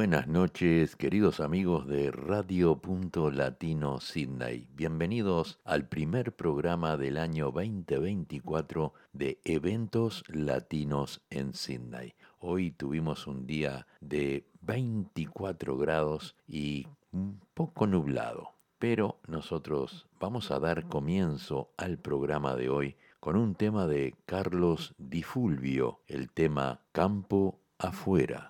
Buenas noches, queridos amigos de Radio Latino Sydney. Bienvenidos al primer programa del año 2024 de Eventos Latinos en Sydney. Hoy tuvimos un día de 24 grados y un poco nublado, pero nosotros vamos a dar comienzo al programa de hoy con un tema de Carlos Di Fulvio, el tema Campo afuera.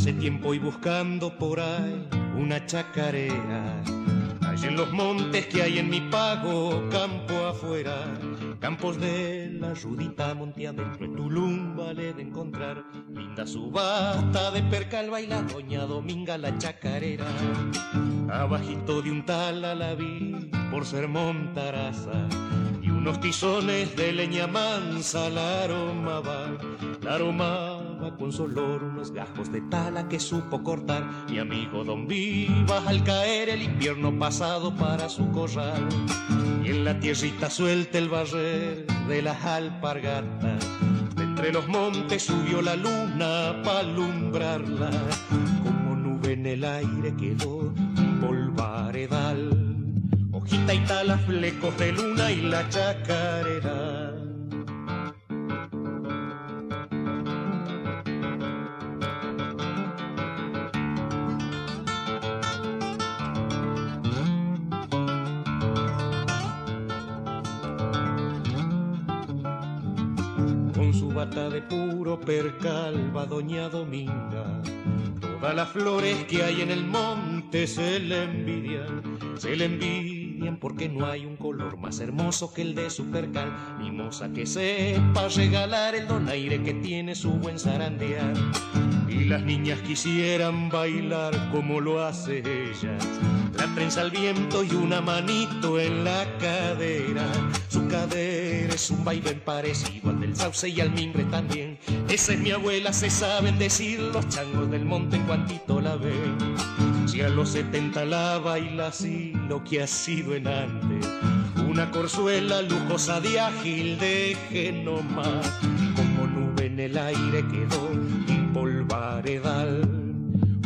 Hace tiempo y buscando por ahí una chacarera, allí en los montes que hay en mi pago, campo afuera, campos de la Rudita monte adentro, en Tulum vale de encontrar, linda subasta de percal baila doña Dominga la chacarera, abajito de un tal la vi por ser montaraza, y unos tizones de leña mansa la aroma va, la con su olor unos gajos de tala que supo cortar. Mi amigo Don Vivas al caer el invierno pasado para su corral y en la tierrita suelta el barrer de las alpargatas de entre los montes subió la luna para alumbrarla como nube en el aire quedó un polvaredal hojita y tala flecos de luna y la chacarera de puro percal va doña Dominga. Todas las flores que hay en el monte se le envidian, se le envidian porque no hay un color más hermoso que el de su percal. Mimosa que sepa regalar el donaire que tiene su buen zarandear. Y las niñas quisieran bailar como lo hace ella. La prensa al viento y una manito en la cadera. Su cadera es un baile parecido del sauce y al mimbre también. Esa es mi abuela, se saben decir los changos del monte en cuantito la ven. Si a los 70 la baila así, lo que ha sido en antes. Una corzuela lujosa de ágil, deje nomás. Como nube en el aire quedó polvaredal,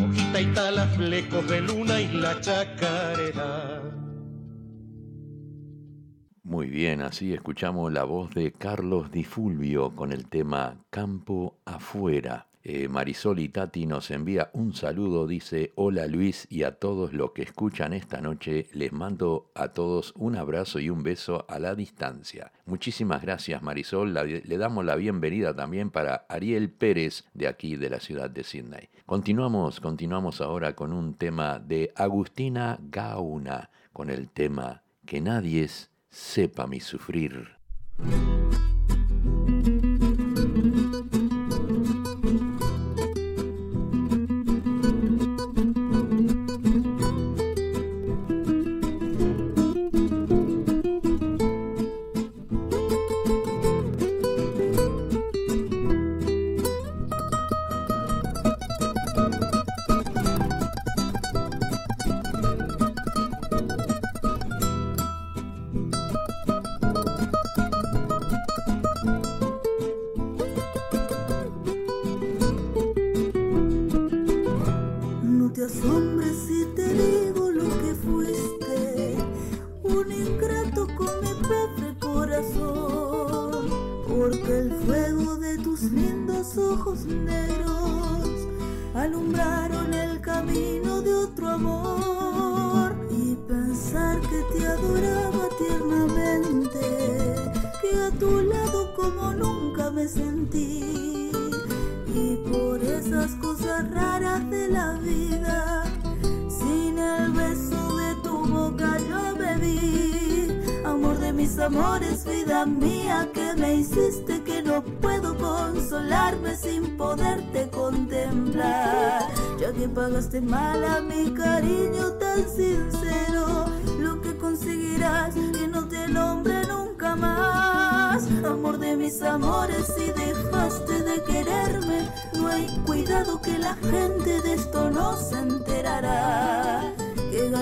hojita y tala, flecos de luna y la chacarera. Muy bien, así escuchamos la voz de Carlos Di Fulvio con el tema Campo afuera. Eh, Marisol y Tati nos envía un saludo, dice, hola Luis y a todos los que escuchan esta noche, les mando a todos un abrazo y un beso a la distancia. Muchísimas gracias Marisol, le damos la bienvenida también para Ariel Pérez de aquí de la ciudad de Sydney. Continuamos, continuamos ahora con un tema de Agustina Gauna, con el tema Que nadie sepa mi sufrir.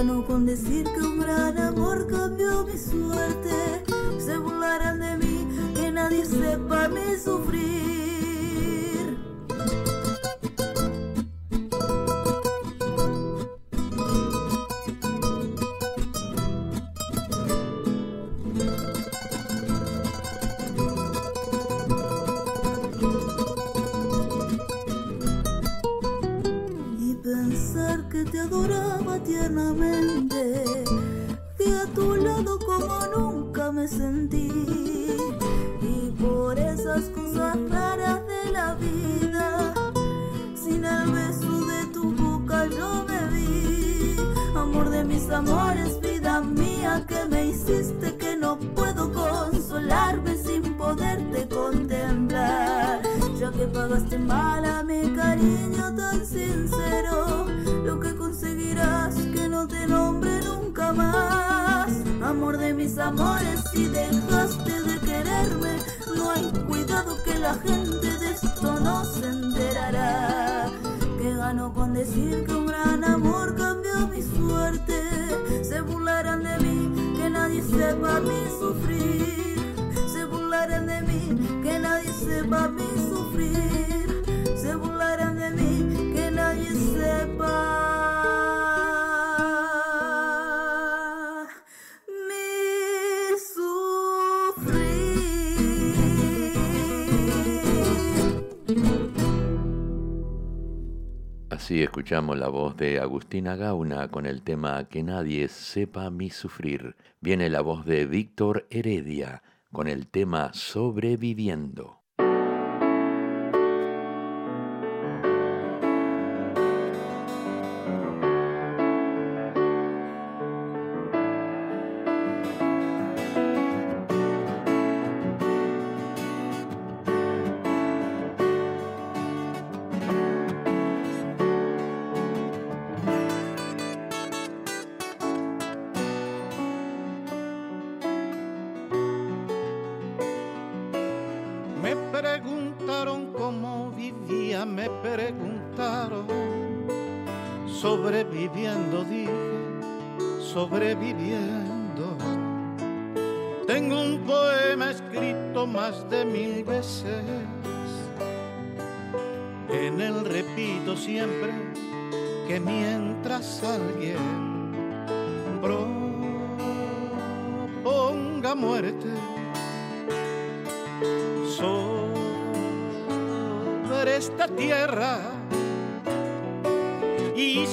Ganó con decir que un gran amor cambió mi suerte. Se burlarán de mí, que nadie sepa mi sufrir. Agustina Gauna con el tema Que nadie sepa mi sufrir. Viene la voz de Víctor Heredia con el tema Sobreviviendo. sobreviviendo dije, sobreviviendo. Tengo un poema escrito más de mil veces, en él repito siempre que mientras alguien proponga muerte, sobre esta tierra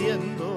Sobreviviendo.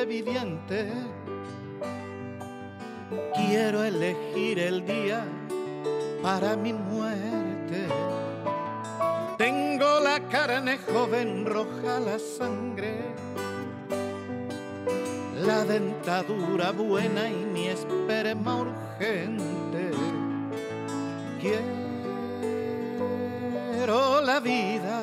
Sobreviviente. Quiero elegir el día para mi muerte. Tengo la carne joven, roja la sangre, la dentadura buena y mi esperma urgente. Quiero la vida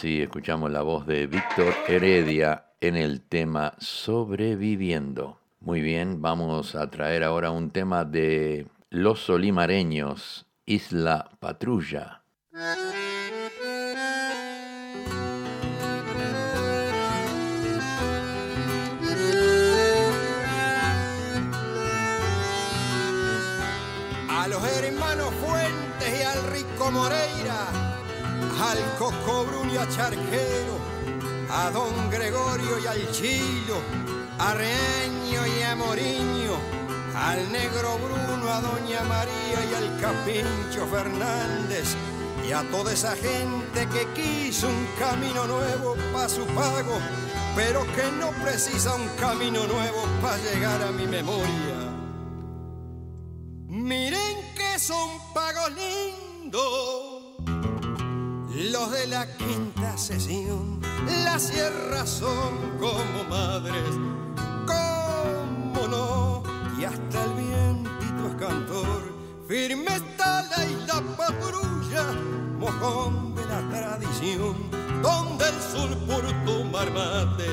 Así escuchamos la voz de Víctor Heredia en el tema Sobreviviendo. Muy bien, vamos a traer ahora un tema de Los Solimareños, Isla Patrulla. A los hermanos Fuentes y al Rico Moreira, al Coco Bruno y a Charquero, a Don Gregorio y al Chilo, a Reaño y a Moriño, al Negro Bruno, a Doña María y al Capincho Fernández, y a toda esa gente que quiso un camino nuevo para su pago, pero que no precisa un camino nuevo para llegar a mi memoria. Miren que son pagos lindos los de la quinta sesión. Las sierras son como madres, cómo no, y hasta el vientito es cantor. Firme está la isla patrulla, mojón de la tradición, donde el sur por tu mate,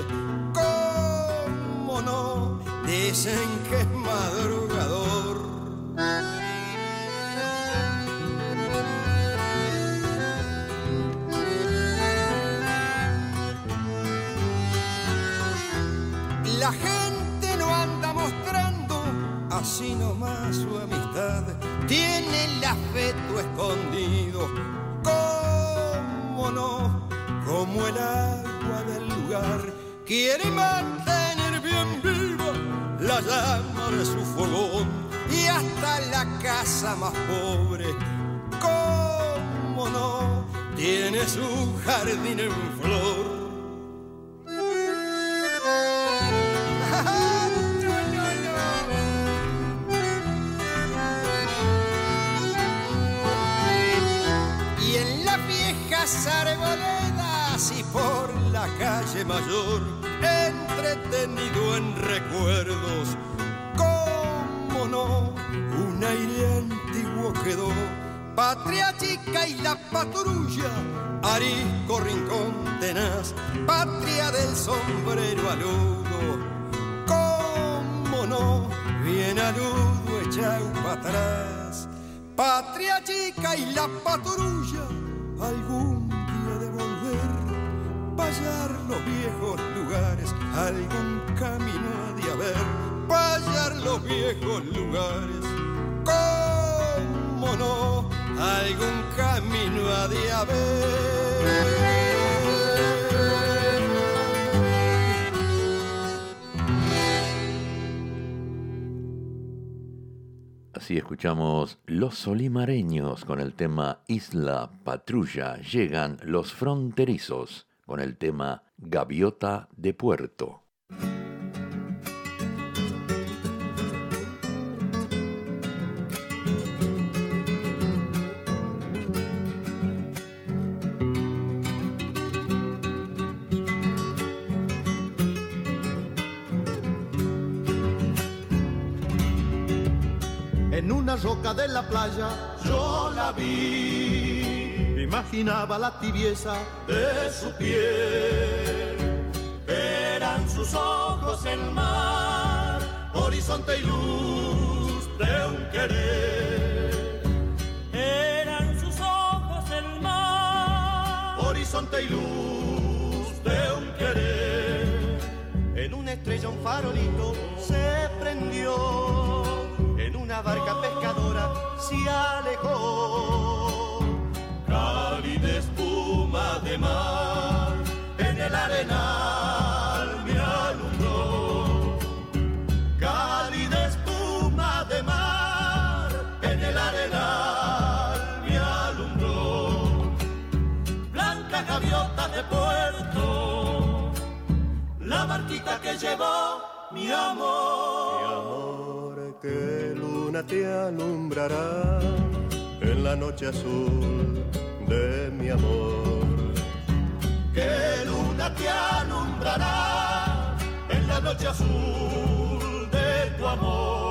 cómo no, dicen que es madrugador. La gente no anda mostrando así nomás su amistad. Tiene el afecto escondido, cómo no, como el agua del lugar. Quiere mantener bien viva la la llama de su fogón y hasta la casa más pobre, cómo no, tiene su jardín en flor. Viejas arboledas y por la calle mayor, entretenido en recuerdos, cómo no, un aire antiguo quedó. Patria chica y la patrulla, arisco rincón tenaz, patria del sombrero aludo, cómo no, bien aludo echado para atrás. Patria chica y la patrulla, algún día de volver, payar los viejos lugares, algún camino ha de haber, payar los viejos lugares, cómo no, algún camino de haber. Así escuchamos Los Solimareños con el tema Isla Patrulla. Llegan los fronterizos con el tema Gaviota de Puerto. Roca de la playa yo la vi. Imaginaba la tibieza de su piel. Eran sus ojos el mar, horizonte y luz de un querer. Eran sus ojos el mar, Horizonte y luz de un querer. En una estrella un farolito se prendió. Que llevó mi amor. Mi amor, que luna te alumbrará en la noche azul de mi amor. Que luna te alumbrará en la noche azul de tu amor.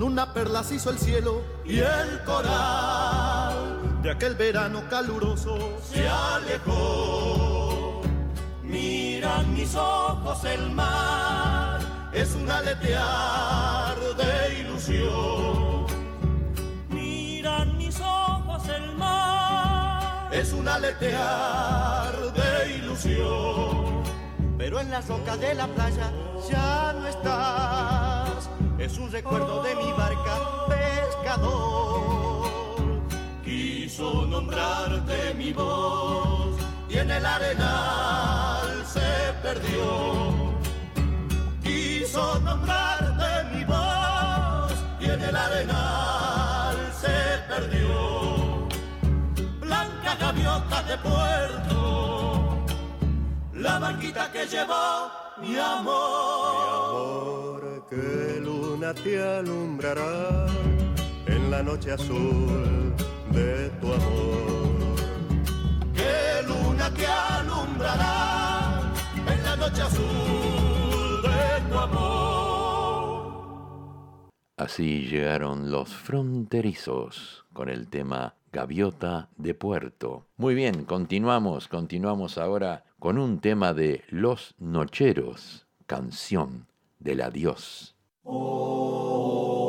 Con una perla se hizo el cielo y el coral de aquel verano caluroso se alejó. Miran mis ojos el mar, es un aletear de ilusión. miran mis ojos el mar, Es un aletear de ilusión. Pero en las rocas de la playa ya no estás. Es un recuerdo de mi barca pescador. Quiso nombrarte mi voz y en el arenal se perdió. Quiso nombrarte mi voz y en el arenal se perdió. Blanca gaviota de puerto, la barquita que llevó mi amor. Te alumbrará en la noche azul de tu amor. Luna te alumbrará en la noche azul de tu amor. Así llegaron los fronterizos con el tema Gaviota de Puerto. Muy bien, continuamos, continuamos ahora con un tema de Los Nocheros, canción del adiós. Adiós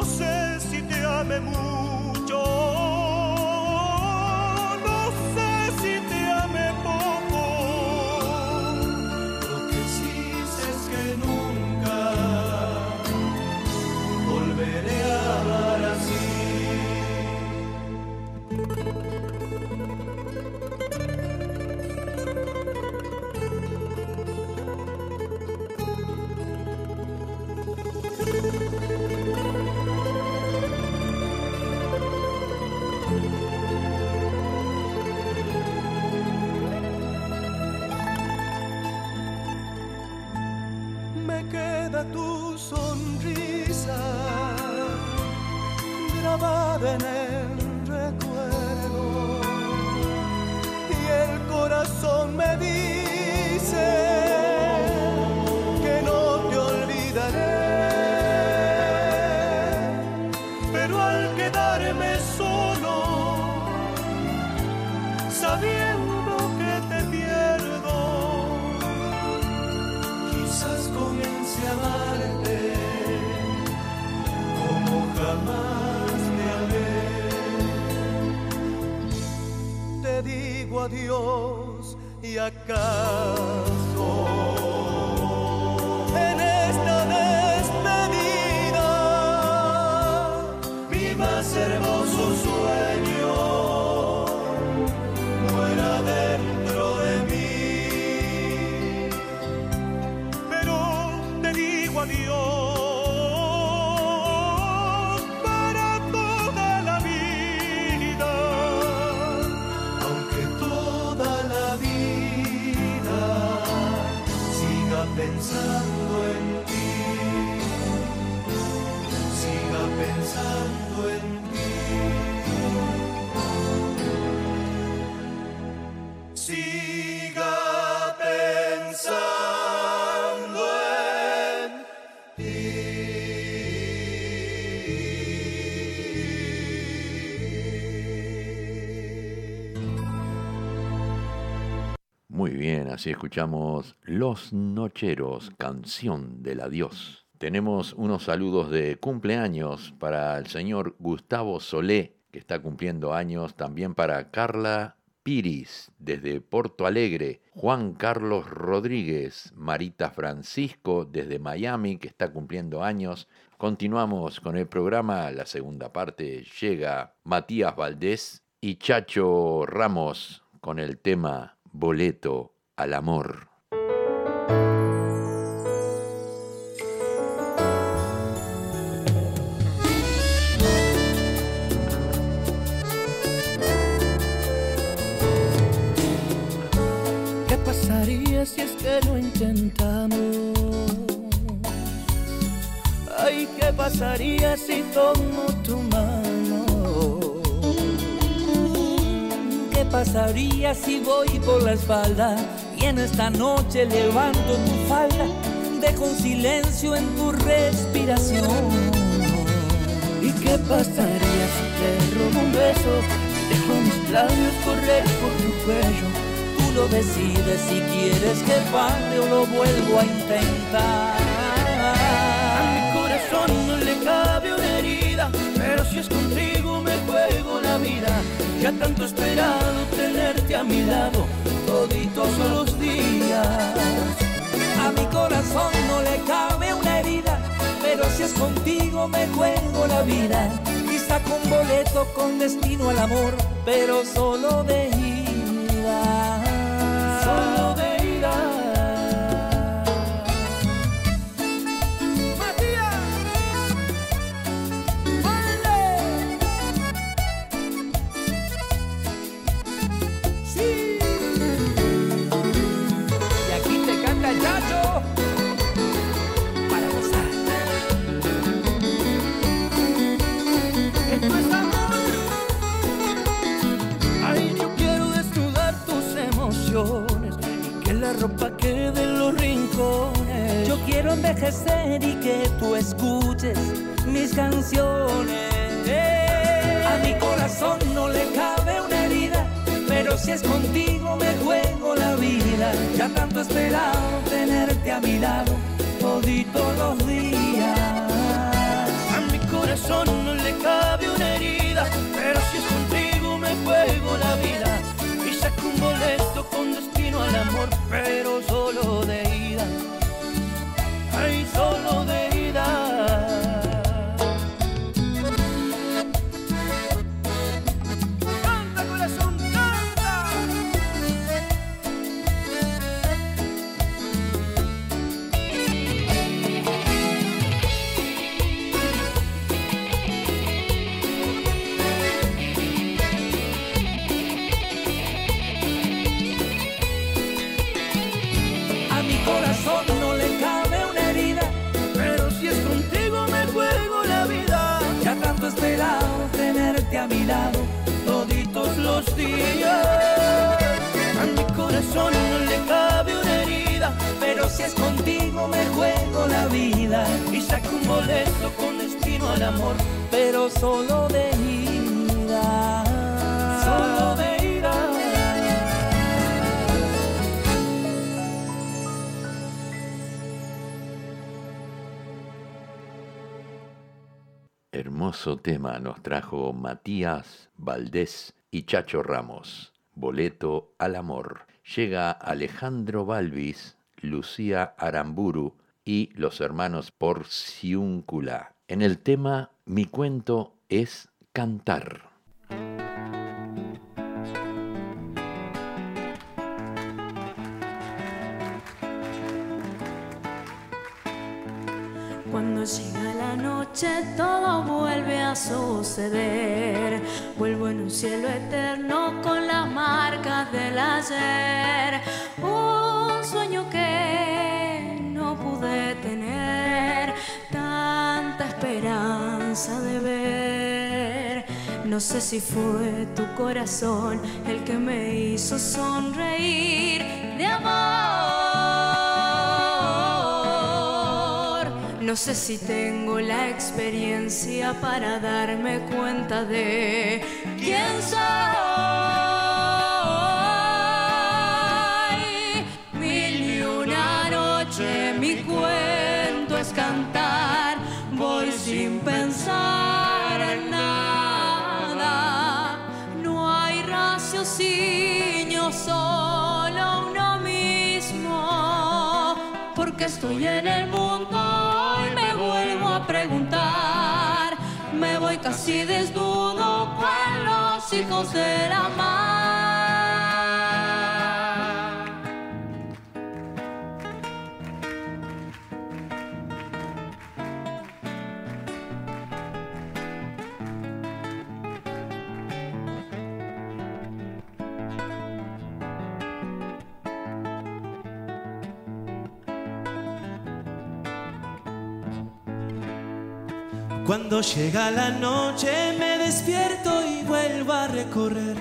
No sé si te ame mucho, así escuchamos Los Nocheros, canción del adiós. Tenemos unos saludos de cumpleaños para el señor Gustavo Solé, que está cumpliendo años, también para Carla Piris, desde Porto Alegre, Juan Carlos Rodríguez, Marita Francisco, desde Miami, que está cumpliendo años. Continuamos con el programa, la segunda parte llega Matías Valdés y Chacho Ramos con el tema Boleto al Amor. ¿Qué pasaría si es que lo intentamos? Ay, ¿qué pasaría si tomo tu mano? ¿Qué pasaría si voy por la espalda y en esta noche levanto tu falda? Dejo un silencio en tu respiración. ¿Y qué pasaría si te robo un beso? Dejo mis labios correr por tu cuello. Tú lo decides si quieres que pare o lo vuelvo a intentar. A mi corazón no le cabe una herida, pero si es contigo me juego la vida. Ya tanto esperado tenerte a mi lado, A mi corazón no le cabe una herida, pero si es contigo me juego la vida. Saco un boleto con destino al amor, pero solo de ida. Yo quiero envejecer y que tú escuches mis canciones. A mi corazón no le cabe una herida, pero si es contigo me juego la vida. Ya tanto esperado tenerte a mi lado toditos los días. A mi corazón no le cabe una herida, pero si es contigo me juego la vida. Y saco un boleto con destino al amor, pero solo de ida. Ay, solo de ida. Corazón no le cabe una herida. Pero si es contigo me juego la vida, Y saco un boleto con destino al amor. pero solo de ida. Solo de ida. Hermoso tema nos trajo Matías Valdés y Chacho Ramos. Boleto al amor. Llega Alejandro Balvis, Lucía Aramburu y los hermanos Porciúncula. En el tema Mi cuento es cantar. Cuando noche todo vuelve a suceder. Vuelvo en un cielo eterno con las marcas del ayer. Un sueño que no pude tener. Tanta esperanza de ver. No sé si fue tu corazón el que me hizo sonreír de amor. No sé si tengo la experiencia para darme cuenta de quién soy. Mil y una noche mi cuento es cantar. Voy sin pensar en nada. No hay raciocinio, solo uno mismo. Porque estoy en el mundo casi desnudo con los hijos de la mar. Cuando llega la noche me despierto y vuelvo a recorrer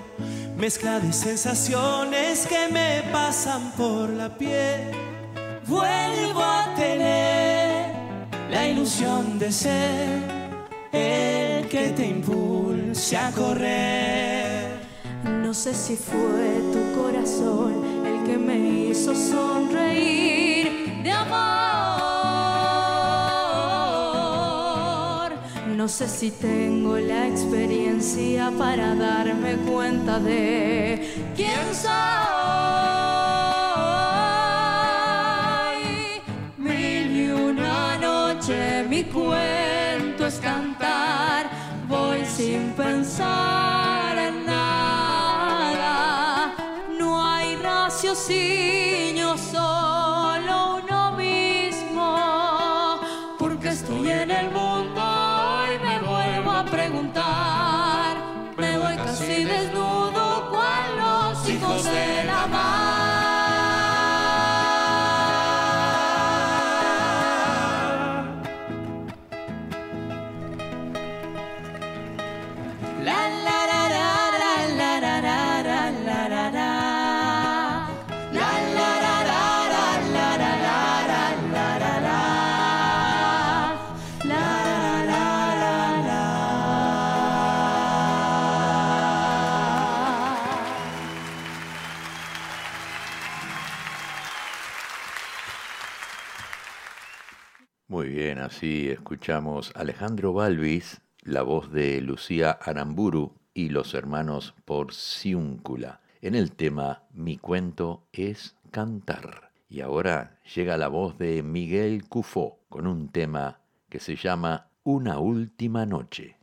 mezcla de sensaciones que me pasan por la piel. Vuelvo a tener la ilusión de ser el que te impulse a correr. No sé si fue tu corazón el que me hizo sonreír de amor. No sé si tengo la experiencia para darme cuenta de quién soy. Mil y una noche mi cuento es cantar. Voy sin pensar en nada. No hay raciocinio, solo así escuchamos Alejandro Balvis, la voz de Lucía Aramburu y los hermanos Porciúncula en el tema Mi cuento es cantar. Y ahora llega la voz de Miguel Cufó con un tema que se llama Una última noche.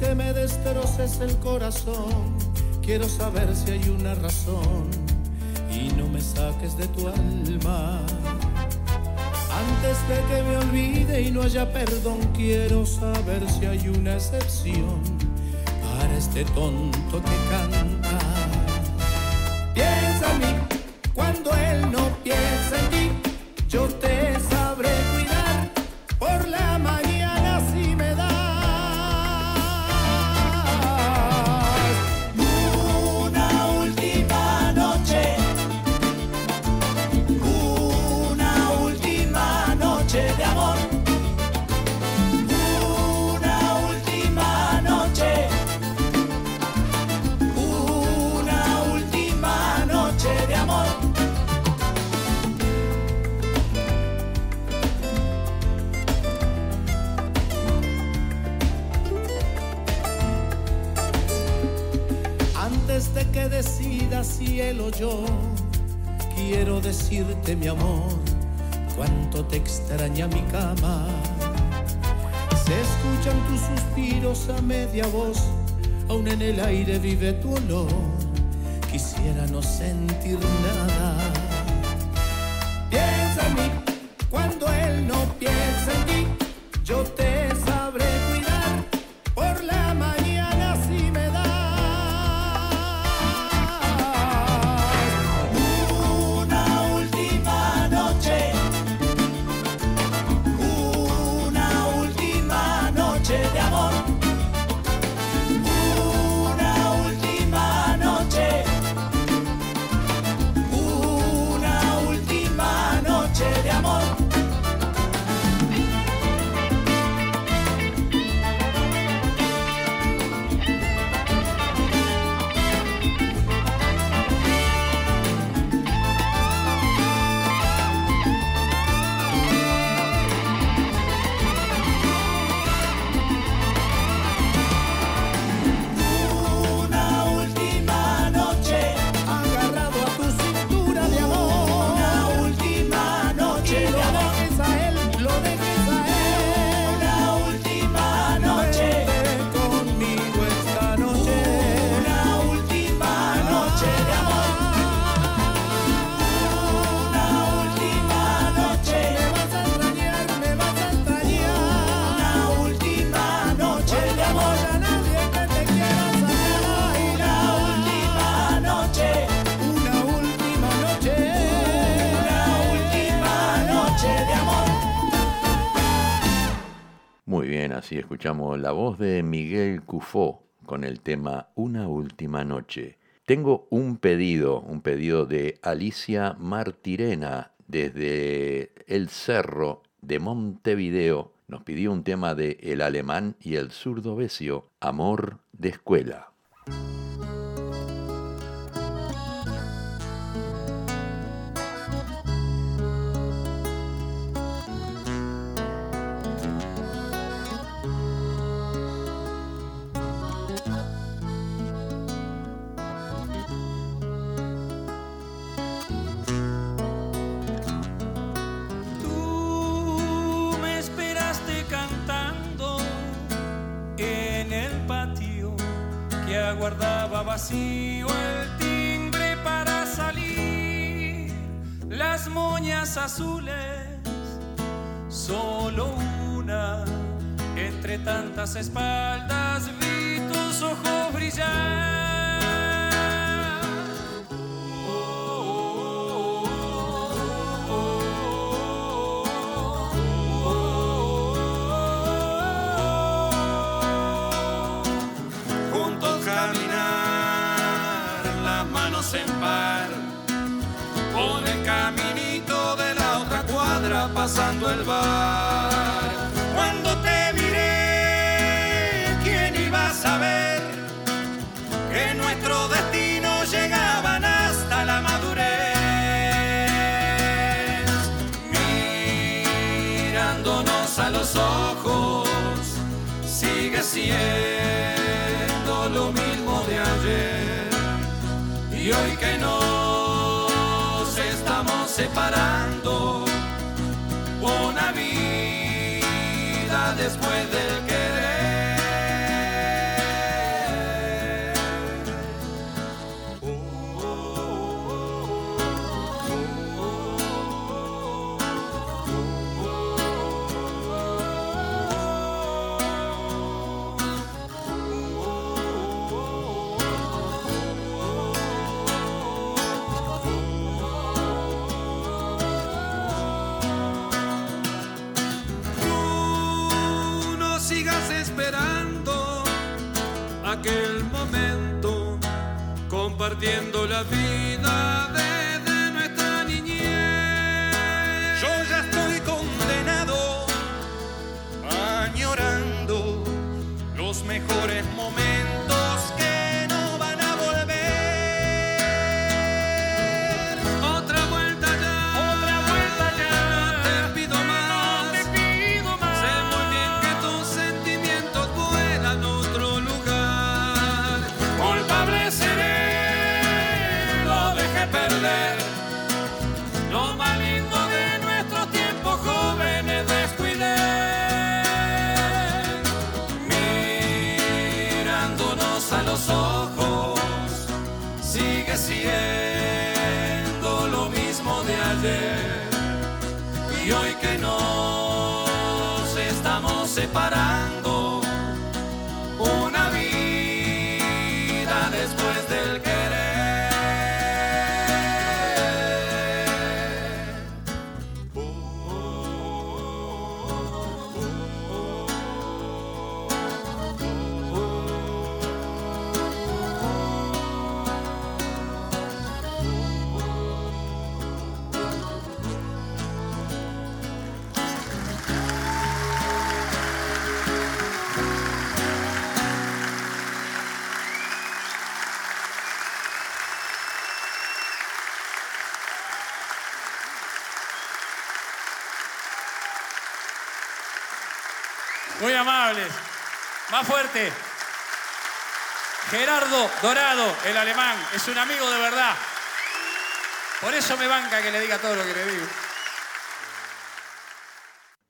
Que me destroces el corazón, quiero saber si hay una razón y no me saques de tu alma. Antes de que me olvide y no haya perdón, quiero saber si hay una excepción para este tonto que canta. Piensa en mí cuando él no piensa en ti, yo te decidas si él o yo, quiero decirte mi amor, cuánto te extraña mi cama. Se escuchan tus suspiros a media voz, aún en el aire vive tu olor. Quisiera no sentir nada. La voz de Miguel Cufó con el tema Una última noche. Tengo un pedido, un pedido de Alicia Martirena desde el Cerro de Montevideo. Nos pidió un tema de El Alemán y el Zurdo Besio, Amor de Escuela. día guardaba vacío el timbre para salir. Las moñas azules, solo una. Entre tantas espaldas vi tus ojos brillar caminito de la otra cuadra pasando el bar. Cuando te miré, ¿quién iba a saber que nuestro destino llegaban hasta la madurez? Mirándonos a los ojos sigue siendo lo mismo de ayer. Y hoy separando, una vida después del querer. Compartiendo la vida desde nuestra niñez. Yo ya estoy condenado, añorando los mejores momentos Más fuerte. Gerardo Dorado, el alemán, es un amigo de verdad. Por eso me banca que le diga todo lo que le digo.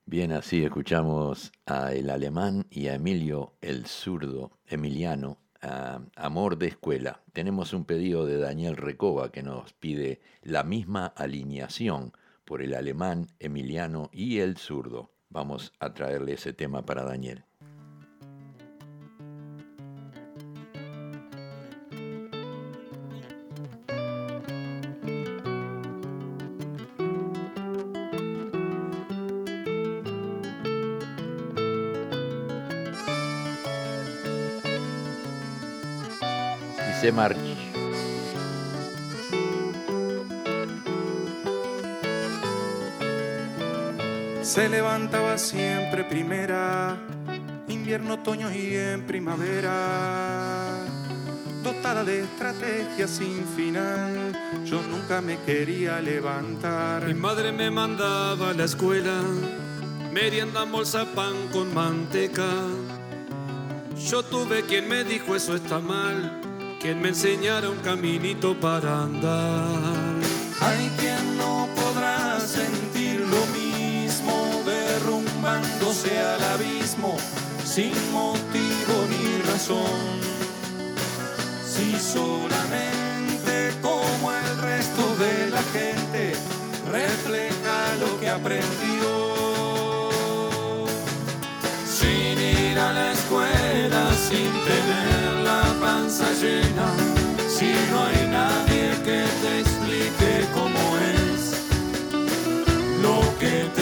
Bien, así escuchamos a el alemán y a Emilio el zurdo, Emiliano, Amor de Escuela. Tenemos un pedido de Daniel Recoba que nos pide la misma alineación por el alemán, Emiliano y el zurdo. Vamos a traerle ese tema para Daniel. Dice March. Se levantaba siempre primera, invierno, otoño y en primavera. Dotada de estrategia sin final, yo nunca me quería levantar. Mi madre me mandaba a la escuela, merienda, bolsa, pan con manteca. Yo tuve quien me dijo eso está mal, quien me enseñara un caminito para andar. Hay quien no podrá sentir lo mismo derrumbándose al abismo sin motivo ni razón. Si solamente como el resto de la gente refleja lo que aprendió. Sin ir a la si no hay nadie que te explique cómo es lo que te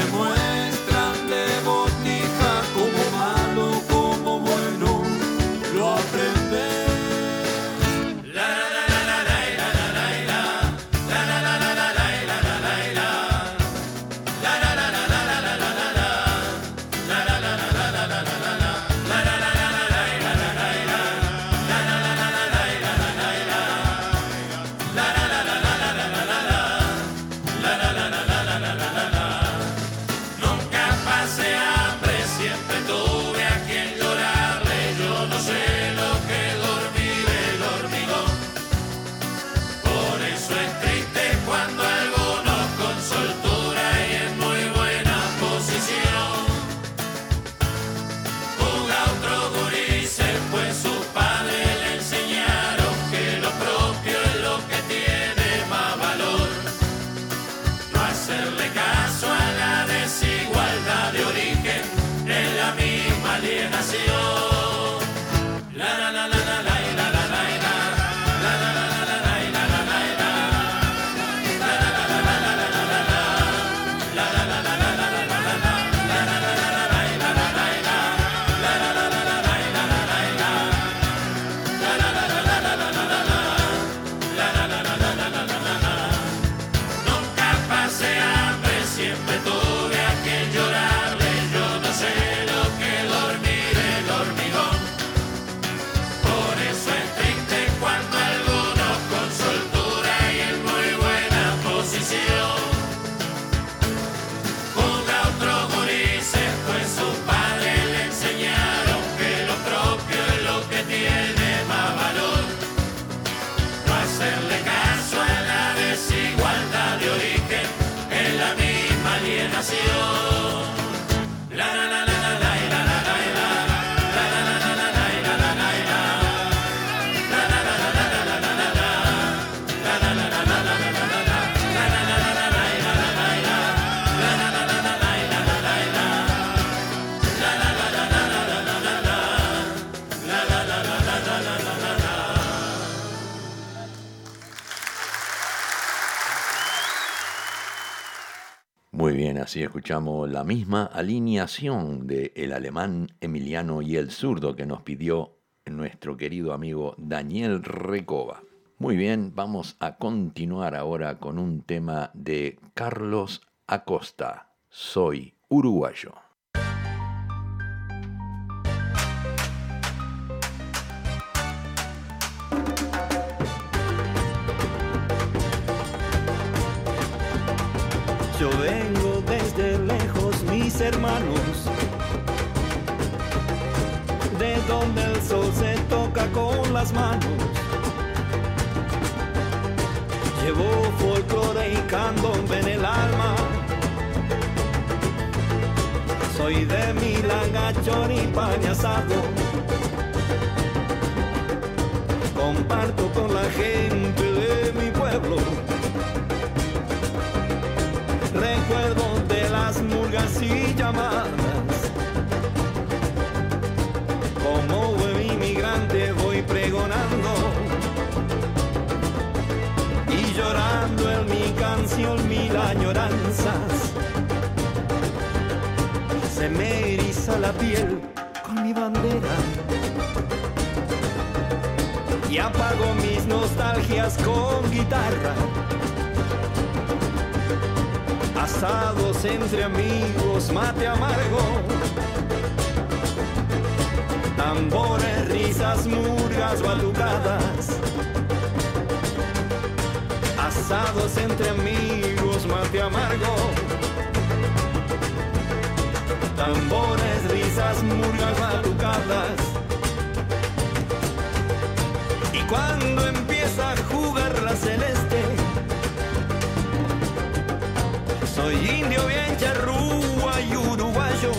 Así escuchamos la misma alineación de el alemán Emiliano y el zurdo que nos pidió nuestro querido amigo Daniel Recoba. Muy bien, vamos a continuar ahora con un tema de Carlos Acosta. Soy uruguayo. soy de Milanga, choripan y asado. Comparto con la gente de mi pueblo. Recuerdos de las murgas y llamadas. Como buen inmigrante voy pregonando y llorando en mi canción mil añoranzas me eriza la piel con mi bandera. Y apago mis nostalgias con guitarra. Asados entre amigos, mate amargo. Tambores, risas, murgas, batucadas. Asados entre amigos, mate amargo tambores, risas, murgas, batucadas. Y cuando empieza a jugar la celeste, soy indio bien charrúa y uruguayo,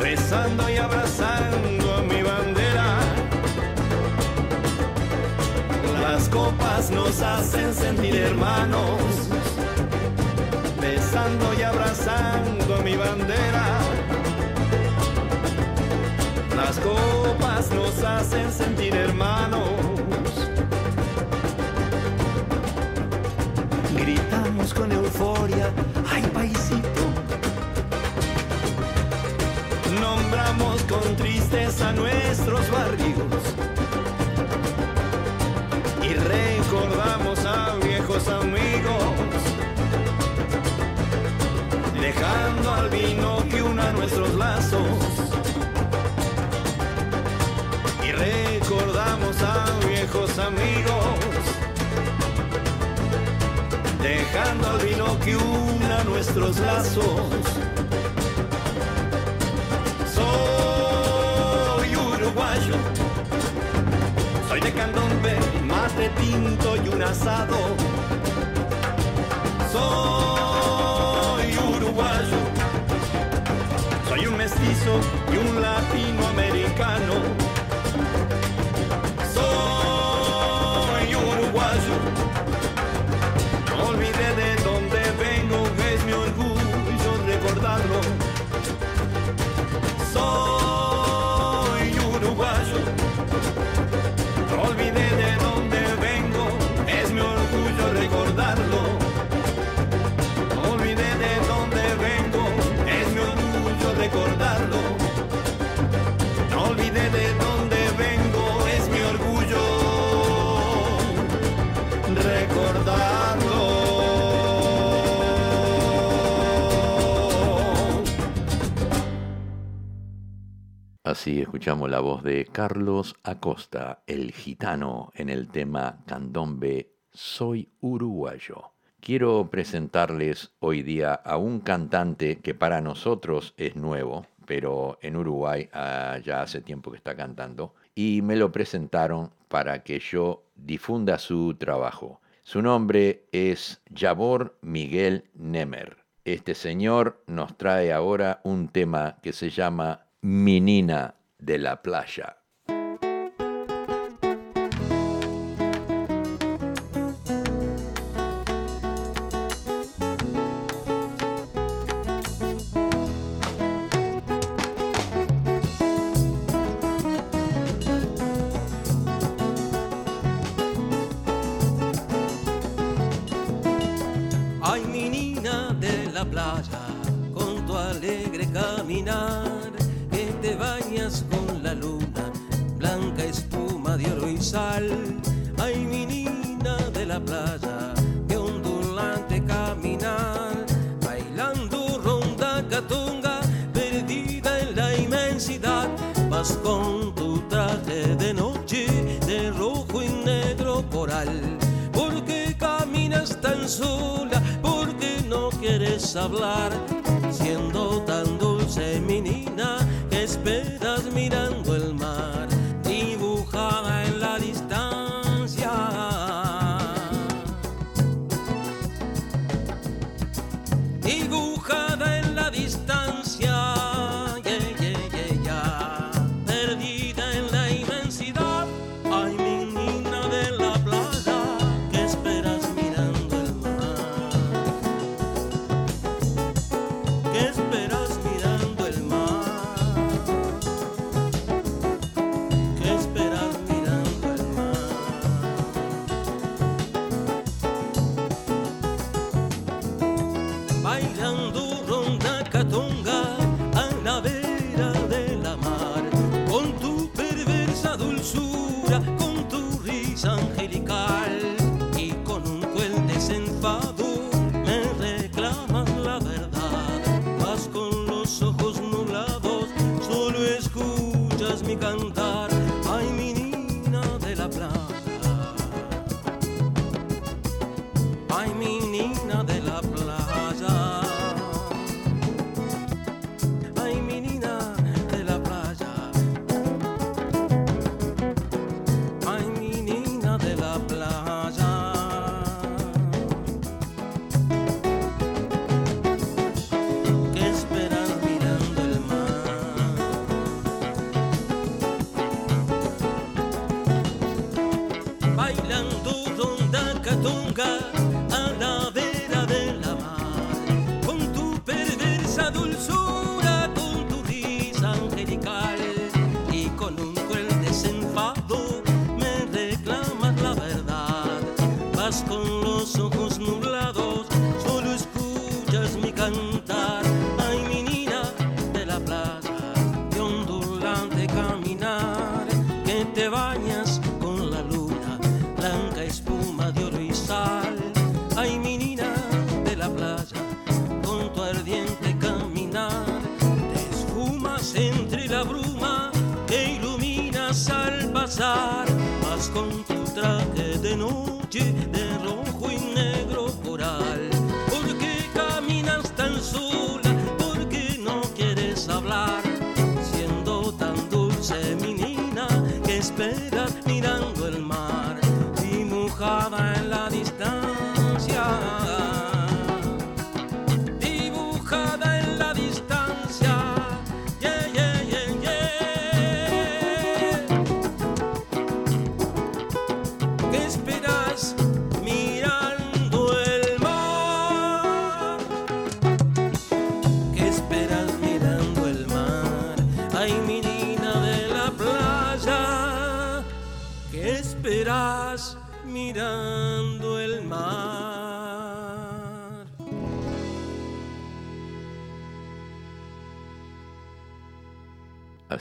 rezando y abrazando a mi bandera. Las copas nos hacen sentir hermanos besando y abrazando mi bandera. Las copas nos hacen sentir hermanos. Gritamos con euforia, ay paisito. Nombramos con tristeza nuestros barrios. Y recordamos a viejos amigos dejando al vino que una nuestros lazos. Y recordamos a viejos amigos, dejando al vino que una nuestros lazos. Soy uruguayo, soy de candombe, mate tinto y un asado. Soy uruguayo, y un latinoamericano. Así escuchamos la voz de Carlos Acosta, el gitano, en el tema Candombe Soy Uruguayo. Quiero presentarles hoy día a un cantante que para nosotros es nuevo, pero en Uruguay ah, ya hace tiempo que está cantando, y me lo presentaron para que yo difunda su trabajo. Su nombre es Yabor Miguel Nemer. Este señor nos trae ahora un tema que se llama Menina de la Playa.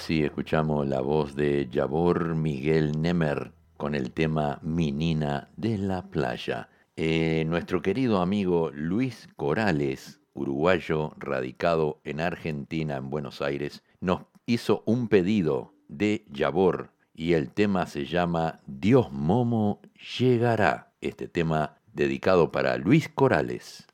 Así escuchamos la voz de Yabor Miguel Nemer con el tema Minina de la Playa. Eh, nuestro querido amigo Luis Corales, uruguayo radicado en Argentina, en Buenos Aires, nos hizo un pedido de Yabor y el tema se llama Dios Momo llegará. Este tema dedicado para Luis Corales.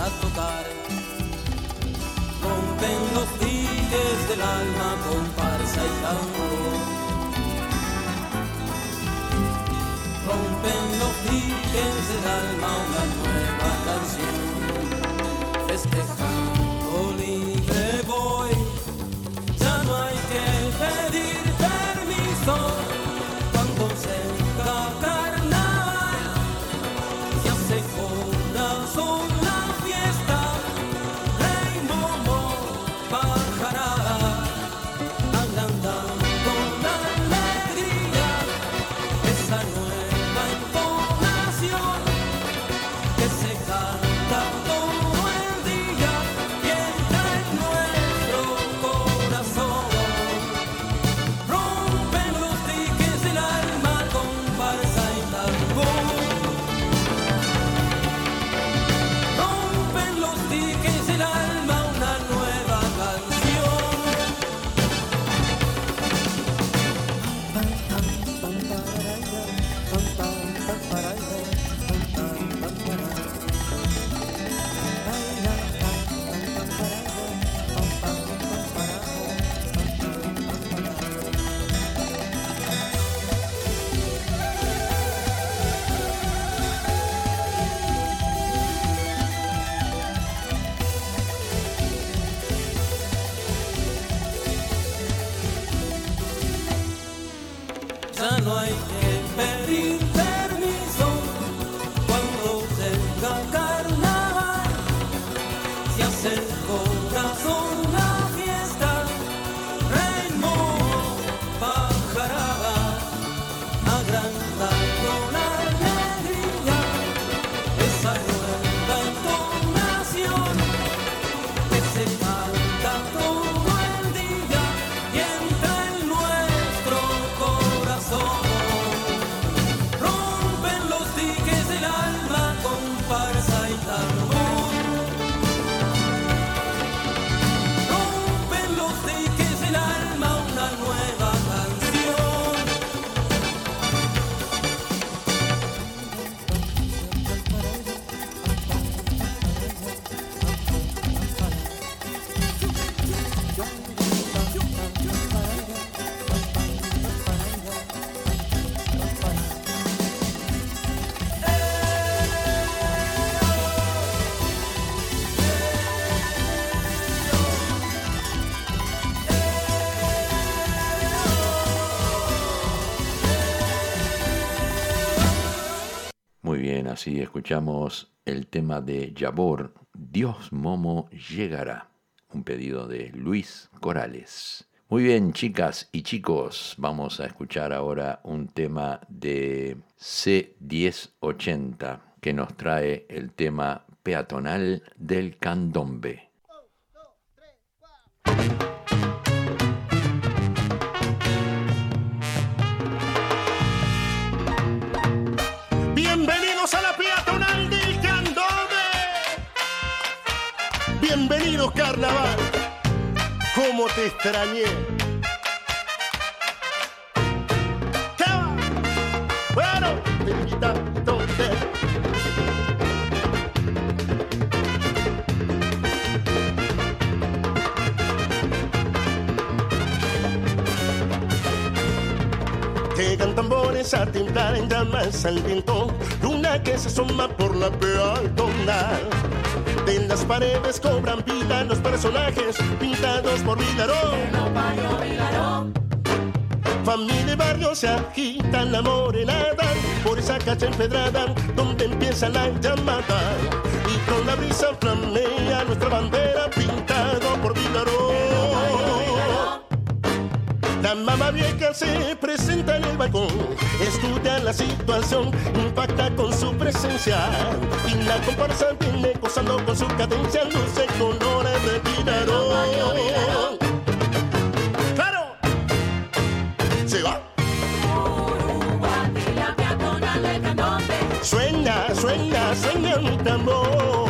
a tocar. Rompen los tigres del alma, comparsa y tambor. Rompen los tigres del alma, una así escuchamos el tema de Yabor, Dios Momo llegará, un pedido de Luis Corales. Muy bien, chicas y chicos, vamos a escuchar ahora un tema de C1080 que nos trae el tema peatonal del candombe. Carnaval. ¿Cómo te extrañé? Bueno, te invita entonces. Llegan tambores a temblar en llamas al viento, luna que se asoma por la peatonal. De las paredes cobran vida los personajes pintados por Vilarón. Familia y barrio se agitan la morenada por esa calle empedrada donde empieza la llamada. Y con la brisa flamea nuestra bandera pintado por Vilarón. La mamá vieja se presenta en el balcón, estudia la situación, impacta con su presencia. Y la comparsa viene gozando con su cadencia, luce colores de Vilarón. ¡Claro! ¡Se va! Suena, suena, suena mi tambor.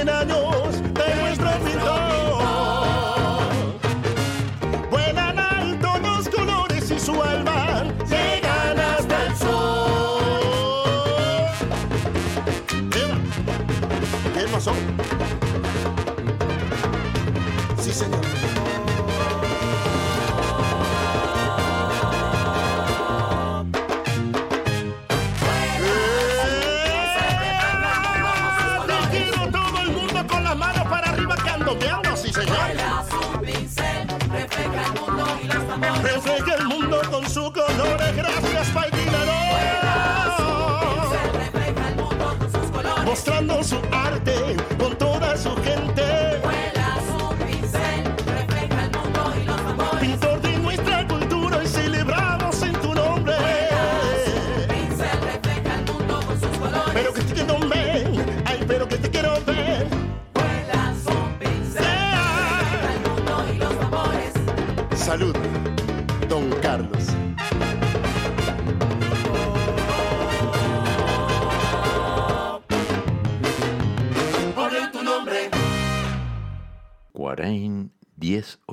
100 años de nuestro pintor. Vuelan alto los colores y su alma llegan hasta el sol. ¿Qué pasó? Sí, señor.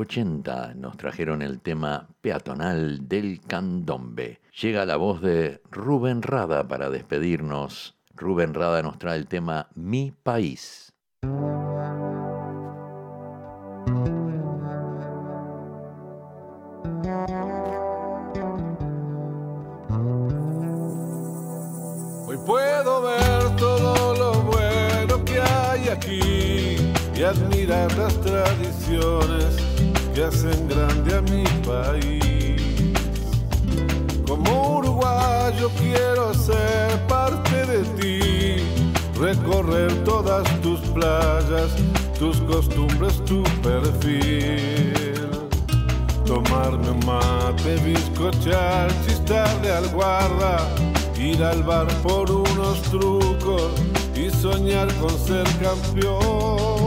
1080 nos trajeron el tema peatonal del candombe. Llega la voz de Rubén Rada para despedirnos. Rubén Rada nos trae el tema Mi País. Hoy puedo ver todo lo bueno que hay aquí y admirar las tradiciones que hacen grande a mi país. Como uruguayo quiero ser parte de ti, recorrer todas tus playas, tus costumbres, tu perfil. Tomarme un mate, bizcochar, chistar de alguarda, ir al bar por unos trucos y soñar con ser campeón.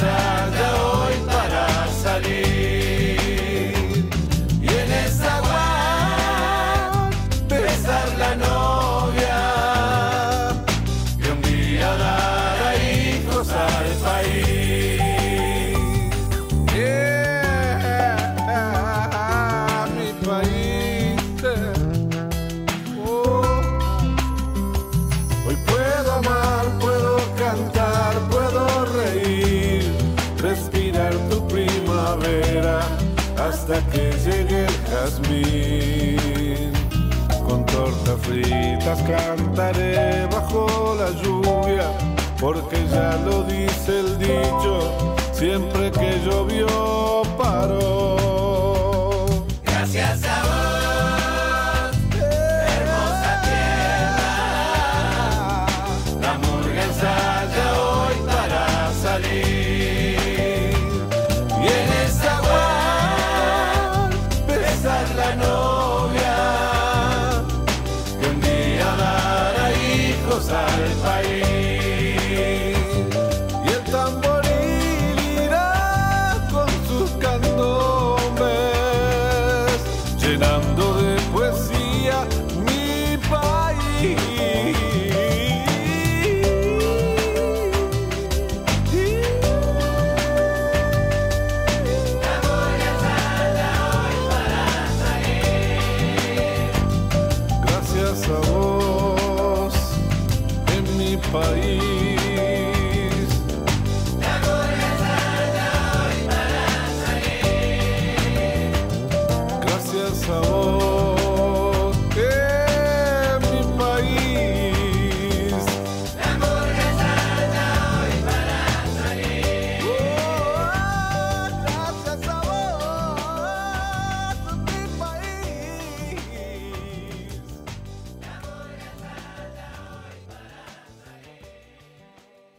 La fritas cantaré bajo la lluvia, porque ya lo dice el dicho, siempre que llovió paró.